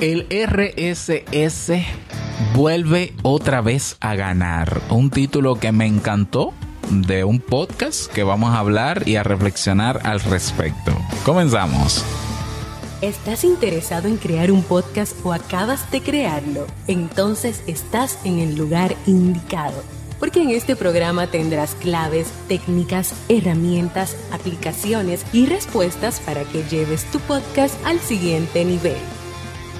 El RSS vuelve otra vez a ganar. Un título que me encantó de un podcast que vamos a hablar y a reflexionar al respecto. Comenzamos. ¿Estás interesado en crear un podcast o acabas de crearlo? Entonces estás en el lugar indicado. Porque en este programa tendrás claves, técnicas, herramientas, aplicaciones y respuestas para que lleves tu podcast al siguiente nivel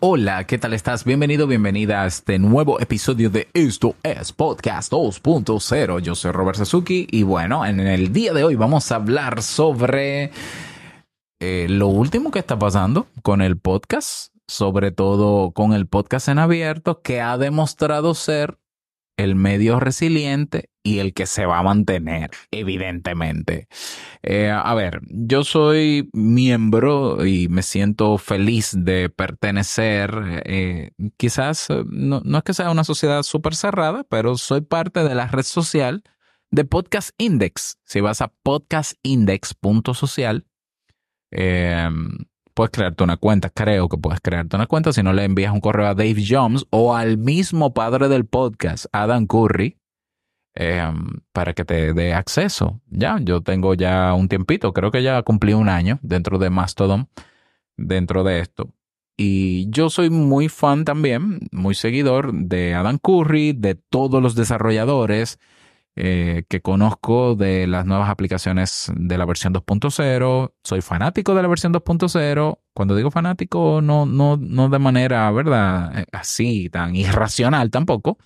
Hola, ¿qué tal estás? Bienvenido, bienvenida a este nuevo episodio de Esto es Podcast 2.0. Yo soy Robert Sasuki y bueno, en el día de hoy vamos a hablar sobre eh, lo último que está pasando con el podcast, sobre todo con el podcast en abierto, que ha demostrado ser el medio resiliente y el que se va a mantener, evidentemente. Eh, a ver, yo soy miembro y me siento feliz de pertenecer. Eh, quizás eh, no, no, es que sea una sociedad súper cerrada, pero soy parte de la red social de Podcast Index. Si vas a podcastindex.social, eh, puedes crearte una cuenta, creo que puedes crearte una cuenta si no le envías un correo a Dave Jones o al mismo padre del podcast, Adam Curry, eh, para que te dé acceso. Ya, yo tengo ya un tiempito, creo que ya cumplí un año dentro de Mastodon, dentro de esto. Y yo soy muy fan también, muy seguidor de Adam Curry, de todos los desarrolladores, eh, que conozco de las nuevas aplicaciones de la versión 2.0. Soy fanático de la versión 2.0. Cuando digo fanático, no, no, no de manera, ¿verdad? Eh, así, tan irracional tampoco.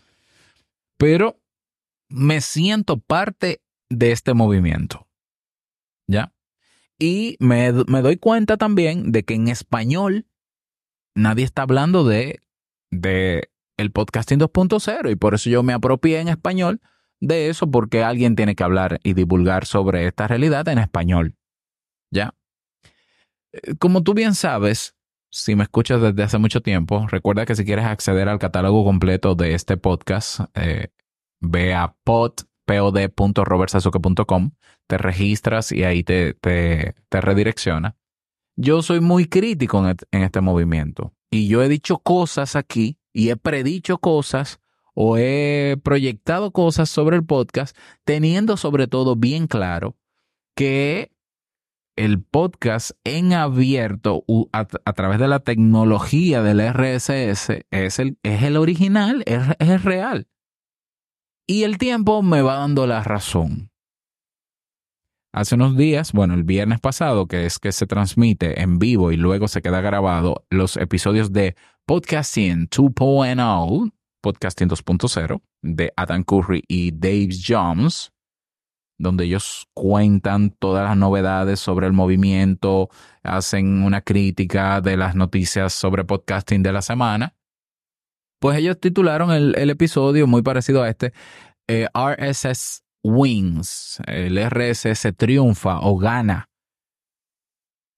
Pero me siento parte de este movimiento. ¿Ya? Y me, me doy cuenta también de que en español nadie está hablando de, de el podcasting 2.0 y por eso yo me apropié en español de eso porque alguien tiene que hablar y divulgar sobre esta realidad en español. ¿Ya? Eh, como tú bien sabes, si me escuchas desde hace mucho tiempo, recuerda que si quieres acceder al catálogo completo de este podcast, eh, ve a pod, pod.robertsazuke.com, te registras y ahí te, te, te, redirecciona. Yo soy muy crítico en, en este movimiento y yo he dicho cosas aquí y he predicho cosas o he proyectado cosas sobre el podcast teniendo sobre todo bien claro que el podcast en abierto a, a través de la tecnología del RSS es el, es el original, es, es real. Y el tiempo me va dando la razón. Hace unos días, bueno, el viernes pasado, que es que se transmite en vivo y luego se queda grabado los episodios de Podcasting 2.0 Podcasting 2.0 de Adam Curry y Dave Jones, donde ellos cuentan todas las novedades sobre el movimiento, hacen una crítica de las noticias sobre podcasting de la semana. Pues ellos titularon el, episodio muy parecido a este, eh, RSS Wins, el RSS triunfa o gana.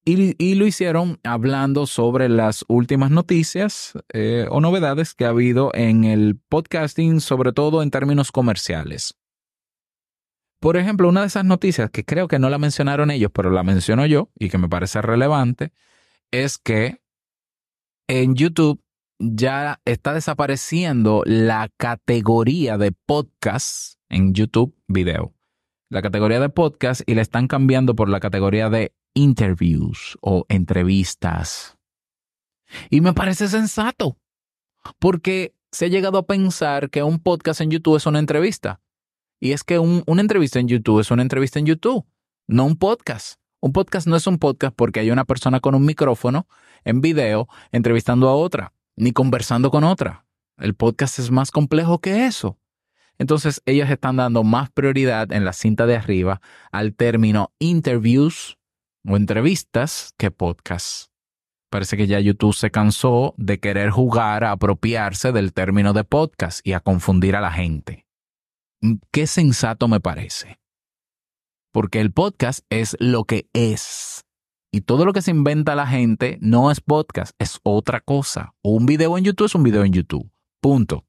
Y, y, lo hicieron hablando sobre las últimas noticias eh, o novedades que ha habido en el podcasting, sobre todo en términos comerciales. Por ejemplo, una de esas noticias que creo que no la mencionaron ellos, pero la menciono yo y que me parece relevante, es que en YouTube ya está desapareciendo la categoría de podcast en YouTube video. La categoría de podcast y la están cambiando por la categoría de interviews o entrevistas. Y me parece sensato, porque se ha llegado a pensar que un podcast en YouTube es una entrevista. Y es que un, una entrevista en YouTube es una entrevista en YouTube, no un podcast. Un podcast no es un podcast porque hay una persona con un micrófono en video entrevistando a otra, ni conversando con otra. El podcast es más complejo que eso. Entonces, ellos están dando más prioridad en la cinta de arriba al término interviews o entrevistas que podcasts. Parece que ya YouTube se cansó de querer jugar a apropiarse del término de podcast y a confundir a la gente. Qué sensato me parece. porque el podcast es lo que es. Y todo lo que se inventa la gente no es podcast, es otra cosa. Un video en YouTube es un video en YouTube. Punto.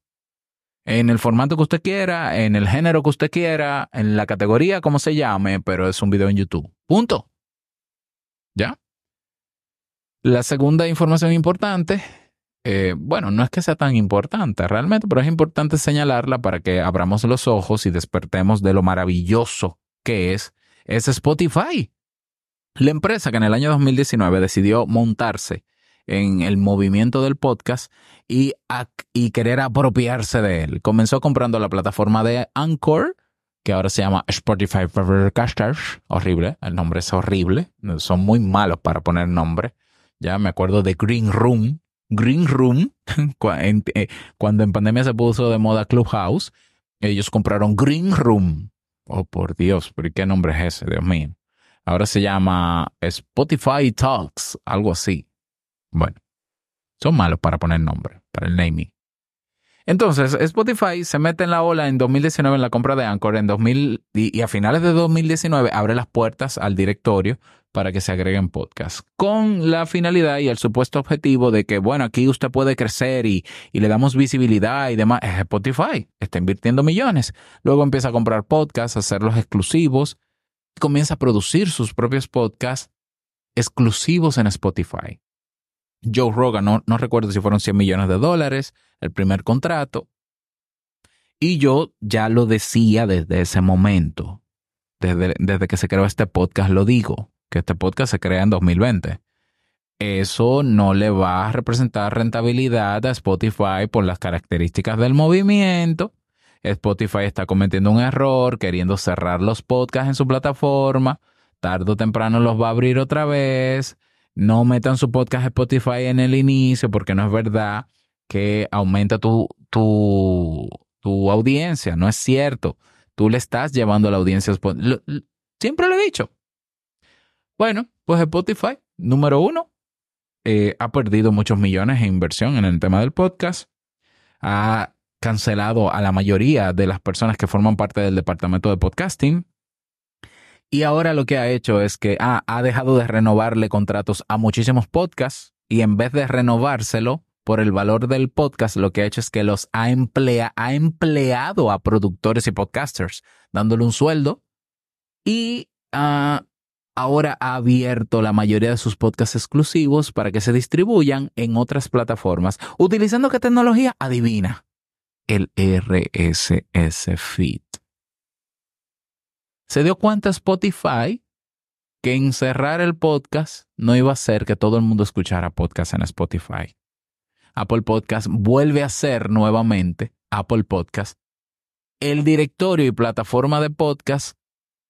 En el formato que usted quiera, en el género que usted quiera, en la categoría como se llame, pero es un video en YouTube. Punto. ¿Ya? La segunda información importante, eh, bueno, no es que sea tan importante realmente, pero es importante señalarla para que abramos los ojos y despertemos de lo maravilloso que es, es Spotify. La empresa que en el año 2019 decidió montarse en el movimiento del podcast y, querer apropiarse de él. Comenzó comprando la plataforma de Anchor, que ahora se llama Spotify Casters. Horrible, el nombre es horrible. Son muy malos para poner nombre. Ya me acuerdo de Green Room. Green Room, eh, cuando en pandemia se puso de moda Clubhouse, ellos compraron Green Room. Oh, por Dios, pero ¿qué nombre es ese? Dios mío. Ahora se llama Spotify Talks, algo así. Bueno, son malos para poner nombre, para el naming. Entonces, Spotify se mete en la ola en 2019 en la compra de Anchor en 2000 y, a finales de 2019 abre las puertas al directorio para que se agreguen podcasts, con la finalidad y el supuesto objetivo de que, bueno, aquí usted puede crecer y, y le damos visibilidad y demás. Es Spotify, está invirtiendo millones. Luego empieza a comprar podcasts, a hacerlos exclusivos, comienza a producir sus propios podcasts exclusivos en Spotify. Joe Rogan, no, recuerdo si fueron 100 millones de dólares, el primer contrato. Y yo ya lo decía desde ese momento, desde, desde que se creó este podcast, lo digo, que este podcast se crea en 2020. Eso no le va a representar rentabilidad a Spotify por las características del movimiento. Spotify está cometiendo un error queriendo cerrar los podcasts en su plataforma. Tardo o temprano los va a abrir otra vez no metan su podcast Spotify en el inicio porque no es verdad que aumenta tu, tu, tu audiencia. No es cierto. Tú le estás llevando a la audiencia. Siempre lo he dicho. Bueno, pues Spotify, número uno, eh, ha perdido muchos millones en inversión en el tema del podcast. Ha cancelado a la mayoría de las personas que forman parte del departamento de podcasting. Y ahora lo que ha hecho es que ah, ha dejado de renovarle contratos a muchísimos podcasts y en vez de renovárselo por el valor del podcast, lo que ha hecho es que los ha, emplea, ha empleado a productores y podcasters, dándole un sueldo y ah, ahora ha abierto la mayoría de sus podcasts exclusivos para que se distribuyan en otras plataformas. ¿Utilizando qué tecnología? Adivina. El RSS Feed se dio cuenta Spotify que encerrar el podcast no iba a hacer que todo el mundo escuchara podcast en Spotify. Apple Podcast vuelve a ser nuevamente Apple Podcast el directorio y plataforma de podcast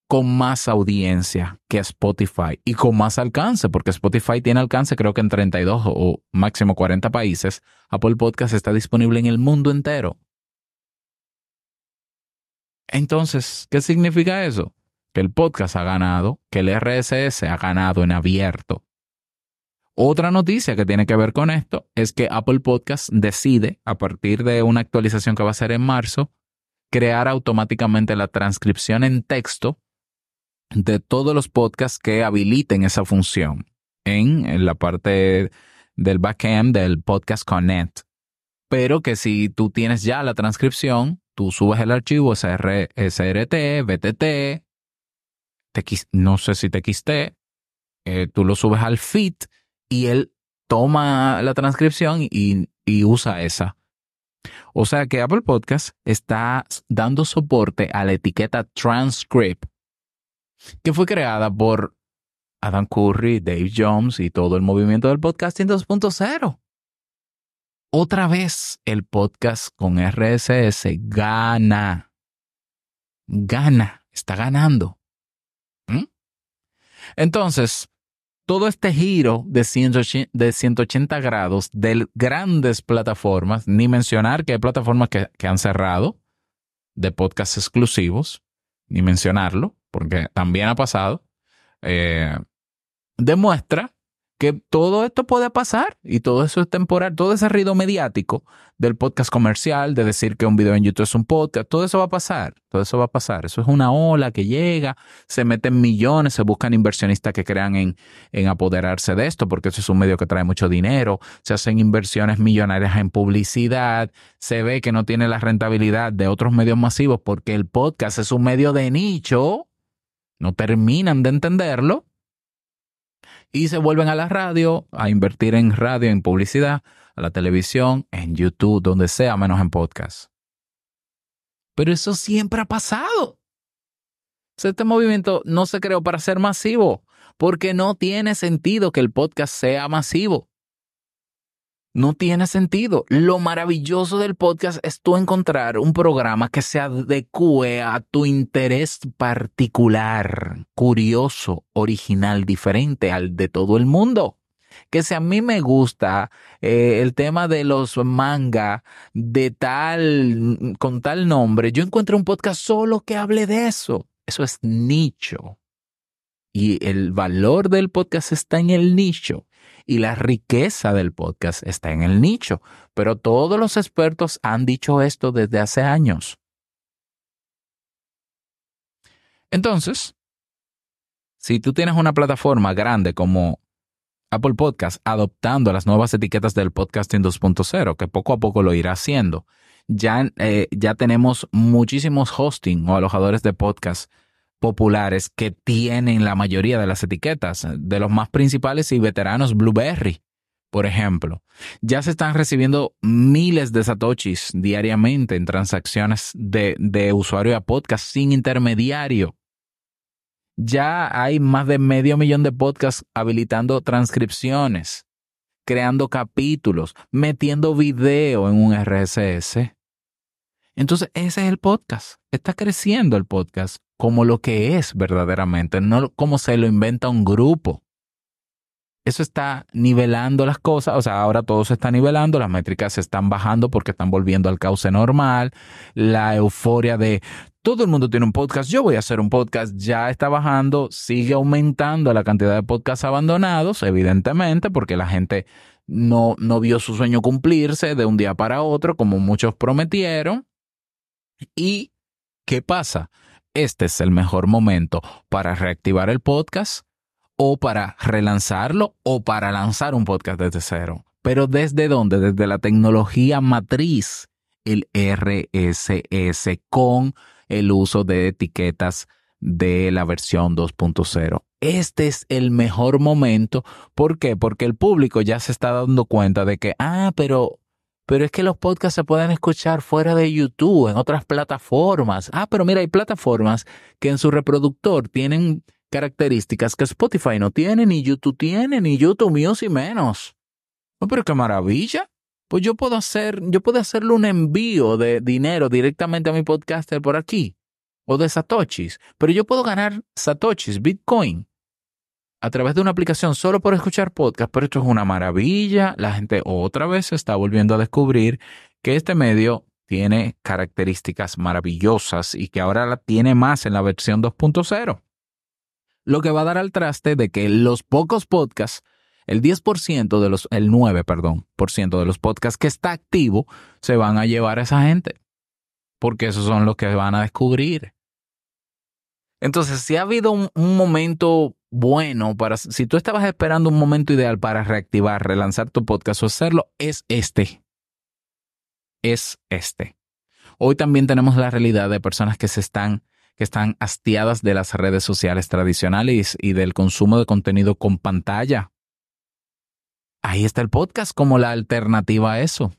con más audiencia que Spotify y con más alcance, porque Spotify tiene alcance creo que en 32 o máximo 40 países. Apple Podcast está disponible en el mundo entero. Entonces, ¿qué significa eso? Que el podcast ha ganado, que el RSS ha ganado en abierto. Otra noticia que tiene que ver con esto es que Apple Podcast decide, a partir de una actualización que va a ser en marzo, crear automáticamente la transcripción en texto de todos los podcasts que habiliten esa función en, la parte del backend del Podcast Connect. Pero que si tú tienes ya la transcripción, tú subes el archivo SR, SRT, BTT, no sé si TXT, eh, tú lo subes al feed y él toma la transcripción y, y usa esa. O sea que Apple Podcast está dando soporte a la etiqueta transcript, que fue creada por Adam Curry, Dave Jones y todo el movimiento del podcasting 2.0 otra vez el podcast con RSS gana. Gana, está ganando. ¿Mm? Entonces, todo este giro de 180, grados de grandes plataformas, ni mencionar que hay plataformas que, han cerrado de podcasts exclusivos, ni mencionarlo, porque también ha pasado, eh, demuestra que todo esto puede pasar y todo eso es temporal, todo ese ruido mediático del podcast comercial, de decir que un video en YouTube es un podcast, todo eso va a pasar, todo eso va a pasar. Eso es una ola que llega, se meten millones, se buscan inversionistas que crean en, en apoderarse de esto, porque eso es un medio que trae mucho dinero, se hacen inversiones millonarias en publicidad, se ve que no tiene la rentabilidad de otros medios masivos porque el podcast es un medio de nicho, no terminan de entenderlo y se vuelven a la radio, a invertir en radio, en publicidad, a la televisión, en YouTube, donde sea, menos en podcast. Pero eso siempre ha pasado. Este movimiento no se creó para ser masivo, porque no tiene sentido que el podcast sea masivo. No tiene sentido. Lo maravilloso del podcast es tú encontrar un programa que se adecue a tu interés particular, curioso, original, diferente al de todo el mundo. Que si a mí me gusta eh, el tema de los manga de tal, con tal nombre, yo encuentro un podcast solo que hable de eso. Eso es nicho. Y el valor del podcast está en el nicho y la riqueza del podcast está en el nicho. Pero todos los expertos han dicho esto desde hace años. Entonces, si tú tienes una plataforma grande como Apple Podcast adoptando las nuevas etiquetas del podcasting 2.0, que poco a poco lo irá haciendo, ya, eh, ya tenemos muchísimos hosting o alojadores de podcast populares que tienen la mayoría de las etiquetas, de los más principales y veteranos Blueberry, por ejemplo. Ya se están recibiendo miles de satoshis diariamente en transacciones de, de usuario a podcast sin intermediario. Ya hay más de medio millón de podcasts habilitando transcripciones, creando capítulos, metiendo video en un RSS. Entonces, ese es el podcast. Está creciendo el podcast como lo que es verdaderamente, no como se lo inventa un grupo. Eso está nivelando las cosas, o sea, ahora todo se está nivelando, las métricas se están bajando porque están volviendo al cauce normal, la euforia de todo el mundo tiene un podcast, yo voy a hacer un podcast, ya está bajando, sigue aumentando la cantidad de podcasts abandonados, evidentemente, porque la gente no, no vio su sueño cumplirse de un día para otro, como muchos prometieron. ¿Y qué pasa? Este es el mejor momento para reactivar el podcast o para relanzarlo o para lanzar un podcast desde cero. Pero ¿desde dónde? Desde la tecnología matriz, el RSS, con el uso de etiquetas de la versión 2.0. Este es el mejor momento. ¿Por qué? Porque el público ya se está dando cuenta de que, ah, pero pero es que los podcasts se pueden escuchar fuera de YouTube, en otras plataformas. Ah, pero mira, hay plataformas que en su reproductor tienen características que Spotify no tiene, ni YouTube tiene, ni YouTube Music menos. Oh, pero qué maravilla. Pues yo puedo hacer, yo puedo hacerle un envío de dinero directamente a mi podcaster por aquí, o de Satoshis, pero yo puedo ganar Satoshis, Bitcoin, a través de una aplicación solo por escuchar podcast, pero esto es una maravilla. La gente otra vez está volviendo a descubrir que este medio tiene características maravillosas y que ahora la tiene más en la versión 2.0. Lo que va a dar al traste de que los pocos podcasts, el 10% de los, el 9, perdón, por ciento de los podcasts que está activo, se van a llevar a esa gente. Porque esos son los que van a descubrir. Entonces, si ha habido un, un momento bueno para, si tú estabas esperando un momento ideal para reactivar, relanzar tu podcast o hacerlo, es este. Es este. Hoy también tenemos la realidad de personas que se están, que están hastiadas de las redes sociales tradicionales y del consumo de contenido con pantalla. Ahí está el podcast como la alternativa a eso.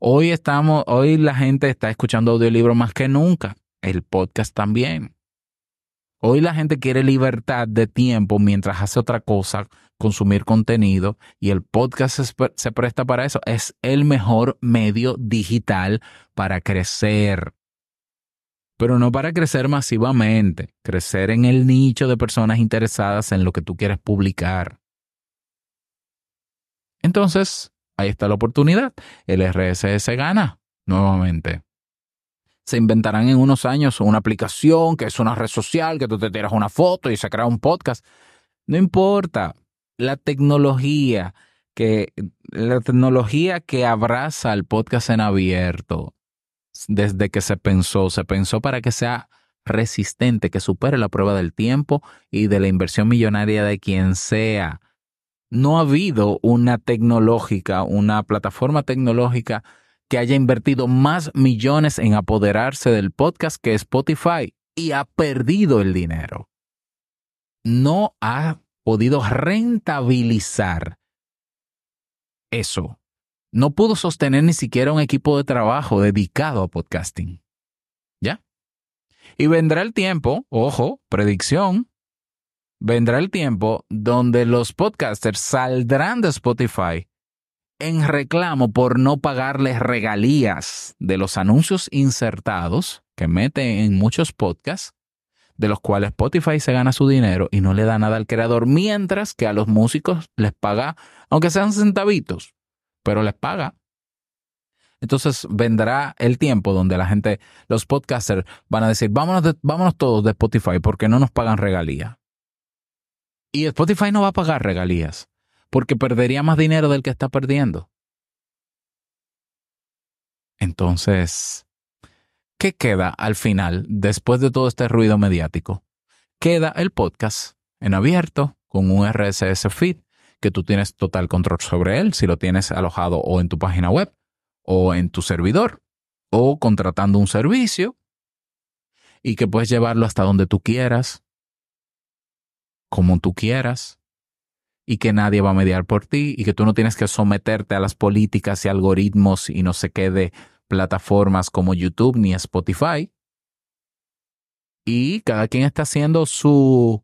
Hoy estamos, hoy la gente está escuchando audiolibros más que nunca. El podcast también. Hoy la gente quiere libertad de tiempo mientras hace otra cosa, consumir contenido, y el podcast se, presta para eso. Es el mejor medio digital para crecer. Pero no para crecer masivamente, crecer en el nicho de personas interesadas en lo que tú quieres publicar. Entonces, ahí está la oportunidad. El RSS gana nuevamente se inventarán en unos años una aplicación que es una red social, que tú te tiras una foto y se crea un podcast. No importa. la tecnología que la tecnología que abraza el podcast en abierto desde que se pensó, se pensó para que sea resistente, que supere la prueba del tiempo y de la inversión millonaria de quien sea. No ha habido una tecnológica, una plataforma tecnológica que haya invertido más millones en apoderarse del podcast que Spotify y ha perdido el dinero. No ha podido rentabilizar eso. No pudo sostener ni siquiera un equipo de trabajo dedicado a podcasting. ¿Ya? Y vendrá el tiempo, ojo, predicción, vendrá el tiempo donde los podcasters saldrán de Spotify en reclamo por no pagarles regalías de los anuncios insertados que mete en muchos podcasts, de los cuales Spotify se gana su dinero y no le da nada al creador, mientras que a los músicos les paga, aunque sean centavitos, pero les paga. Entonces vendrá el tiempo donde la gente, los podcasters, van a decir, vámonos, vámonos todos de Spotify porque no nos pagan regalías. Y Spotify no va a pagar regalías porque perdería más dinero del que está perdiendo. Entonces, ¿qué queda al final después de todo este ruido mediático? Queda el podcast en abierto con un RSS feed que tú tienes total control sobre él si lo tienes alojado o en tu página web o en tu servidor o contratando un servicio y que puedes llevarlo hasta donde tú quieras, como tú quieras y que nadie va a mediar por ti y que tú no tienes que someterte a las políticas y algoritmos y no se quede plataformas como YouTube ni Spotify. Y cada quien está haciendo su...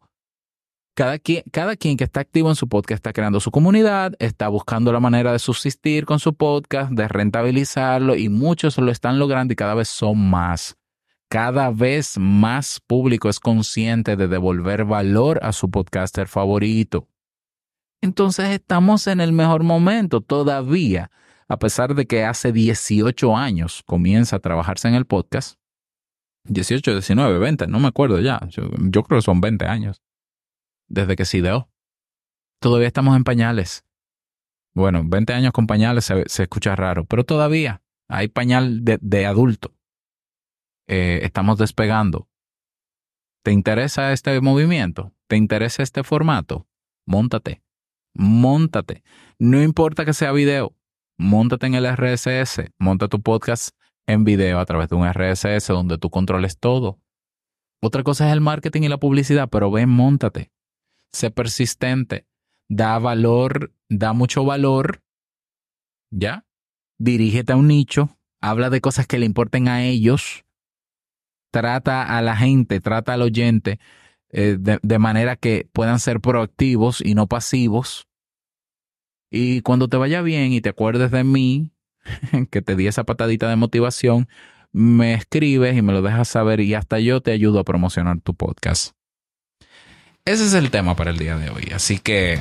Cada quien, cada quien que está activo en su podcast está creando su comunidad, está buscando la manera de subsistir con su podcast, de rentabilizarlo y muchos lo están logrando y cada vez son más. Cada vez más público es consciente de devolver valor a su podcaster favorito entonces estamos en el mejor momento todavía, a pesar de que hace 18 años comienza a trabajarse en el podcast. 18, 19, 20, no me acuerdo ya. Yo, creo que son 20 años. Desde que se ideó. Todavía estamos en pañales. Bueno, 20 años con pañales se, escucha raro, pero todavía hay pañal de, adulto. Eh, estamos despegando. ¿Te interesa este movimiento? ¿Te interesa este formato? Móntate móntate. No importa que sea video, móntate en el RSS, monta tu podcast en video a través de un RSS donde tú controles todo. Otra cosa es el marketing y la publicidad, pero ven, móntate. Sé persistente, da valor, da mucho valor, ¿ya? Dirígete a un nicho, habla de cosas que le importen a ellos, trata a la gente, trata al oyente eh, de, manera que puedan ser proactivos y no pasivos. Y cuando te vaya bien y te acuerdes de mí, que te di esa patadita de motivación, me escribes y me lo dejas saber y hasta yo te ayudo a promocionar tu podcast. Ese es el tema para el día de hoy. Así que